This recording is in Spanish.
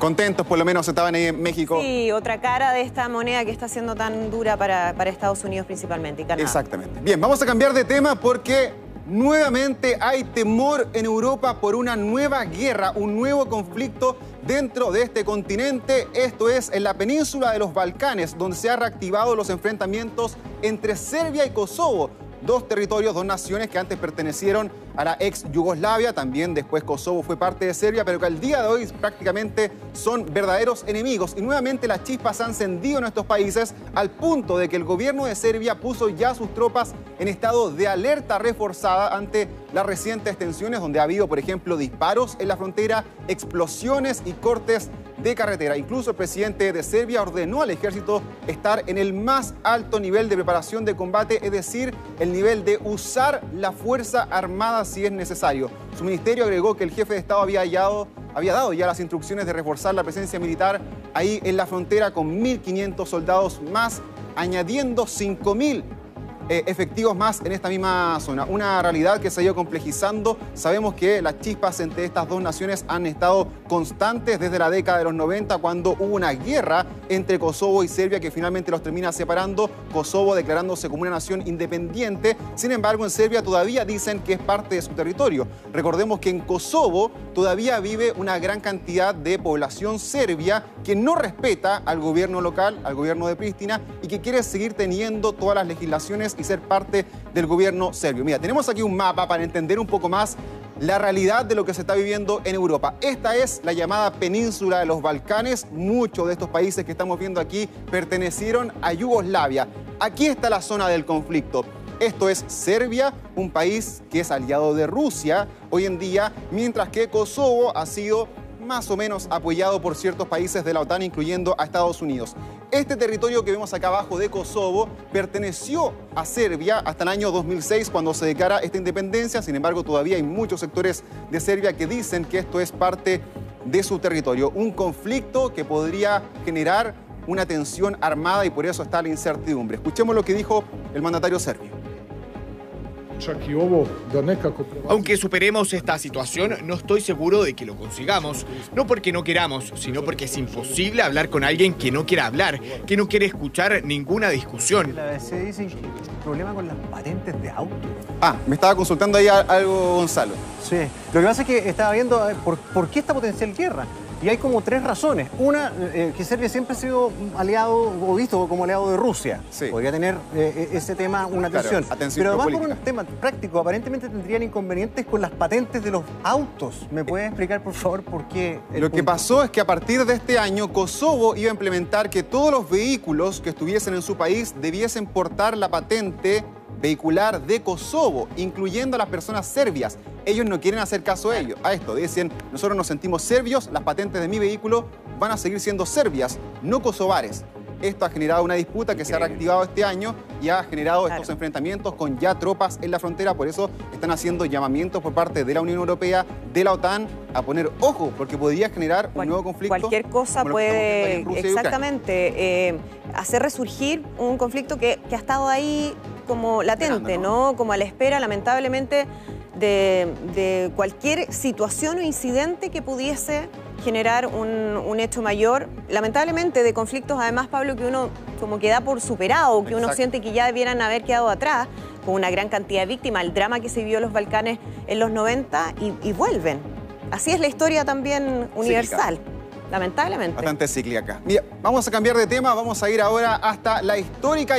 Contentos, por lo menos estaban ahí en México. Sí, otra cara de esta moneda que está siendo tan dura para, para Estados Unidos principalmente y Canadá. Exactamente. Bien, vamos a cambiar de tema porque nuevamente hay temor en Europa por una nueva guerra, un nuevo conflicto dentro de este continente. Esto es en la península de los Balcanes, donde se han reactivado los enfrentamientos entre Serbia y Kosovo dos territorios, dos naciones que antes pertenecieron a la ex Yugoslavia, también después Kosovo fue parte de Serbia, pero que al día de hoy prácticamente son verdaderos enemigos. Y nuevamente las chispas han encendido en estos países al punto de que el gobierno de Serbia puso ya sus tropas en estado de alerta reforzada ante las recientes tensiones, donde ha habido, por ejemplo, disparos en la frontera, explosiones y cortes de carretera. Incluso el presidente de Serbia ordenó al ejército estar en el más alto nivel de preparación de combate, es decir, el nivel de usar la fuerza armada si es necesario. Su ministerio agregó que el jefe de Estado había, había dado ya las instrucciones de reforzar la presencia militar ahí en la frontera con 1.500 soldados más, añadiendo 5.000 eh, efectivos más en esta misma zona. Una realidad que se ha ido complejizando. Sabemos que las chispas entre estas dos naciones han estado constantes desde la década de los 90, cuando hubo una guerra entre Kosovo y Serbia que finalmente los termina separando, Kosovo declarándose como una nación independiente. Sin embargo, en Serbia todavía dicen que es parte de su territorio. Recordemos que en Kosovo todavía vive una gran cantidad de población serbia que no respeta al gobierno local, al gobierno de Pristina, y que quiere seguir teniendo todas las legislaciones y ser parte del gobierno serbio. Mira, tenemos aquí un mapa para entender un poco más la realidad de lo que se está viviendo en Europa. Esta es la llamada península de los Balcanes. Muchos de estos países que estamos viendo aquí pertenecieron a Yugoslavia. Aquí está la zona del conflicto. Esto es Serbia, un país que es aliado de Rusia hoy en día, mientras que Kosovo ha sido más o menos apoyado por ciertos países de la OTAN, incluyendo a Estados Unidos. Este territorio que vemos acá abajo de Kosovo perteneció a Serbia hasta el año 2006 cuando se declara esta independencia. Sin embargo, todavía hay muchos sectores de Serbia que dicen que esto es parte de su territorio. Un conflicto que podría generar una tensión armada y por eso está la incertidumbre. Escuchemos lo que dijo el mandatario serbio. Aunque superemos esta situación, no estoy seguro de que lo consigamos. No porque no queramos, sino porque es imposible hablar con alguien que no quiera hablar, que no quiere escuchar ninguna discusión. Se dice problema con las patentes de auto. Ah, me estaba consultando ahí algo Gonzalo. Sí, lo que pasa es que estaba viendo eh, por, por qué esta potencial guerra. Y hay como tres razones. Una, eh, que Serbia siempre ha sido aliado o visto como aliado de Rusia. Podría tener eh, e-, ese tema una tensión. Pero además por un tema práctico, aparentemente tendrían inconvenientes con las patentes de los autos. ¿Me puedes explicar, por favor, por qué? Lo que pasó es que a partir de este año, Kosovo iba a implementar que todos los vehículos que estuviesen en su país debiesen portar la patente vehicular de Kosovo, incluyendo a las personas serbias. Ellos no quieren hacer caso a ello, a esto. Dicen, nosotros nos sentimos serbios, las patentes de mi vehículo van a seguir siendo serbias, no kosovares. Esto ha generado una disputa que se ha reactivado este año y ha generado estos enfrentamientos con ya tropas en la frontera. Por eso están haciendo llamamientos por parte de la Unión Europea, de la OTAN, a poner ojo, porque podría generar un nuevo conflicto. Cualquier cosa puede, exactamente, eh, hacer resurgir un conflicto que, que ha estado ahí como latente, ¿no? Como a la espera, lamentablemente, de, cualquier situación o incidente que pudiese generar un, hecho mayor, lamentablemente de conflictos además, Pablo, que uno como queda por superado, que uno siente que ya debieran haber quedado atrás, con una gran cantidad de víctimas, el drama que se vivió en los Balcanes en los 90 y, vuelven. Así es la historia también universal. Lamentablemente. Bastante cíclica. Mira, vamos a cambiar de tema, vamos a ir ahora hasta la histórica y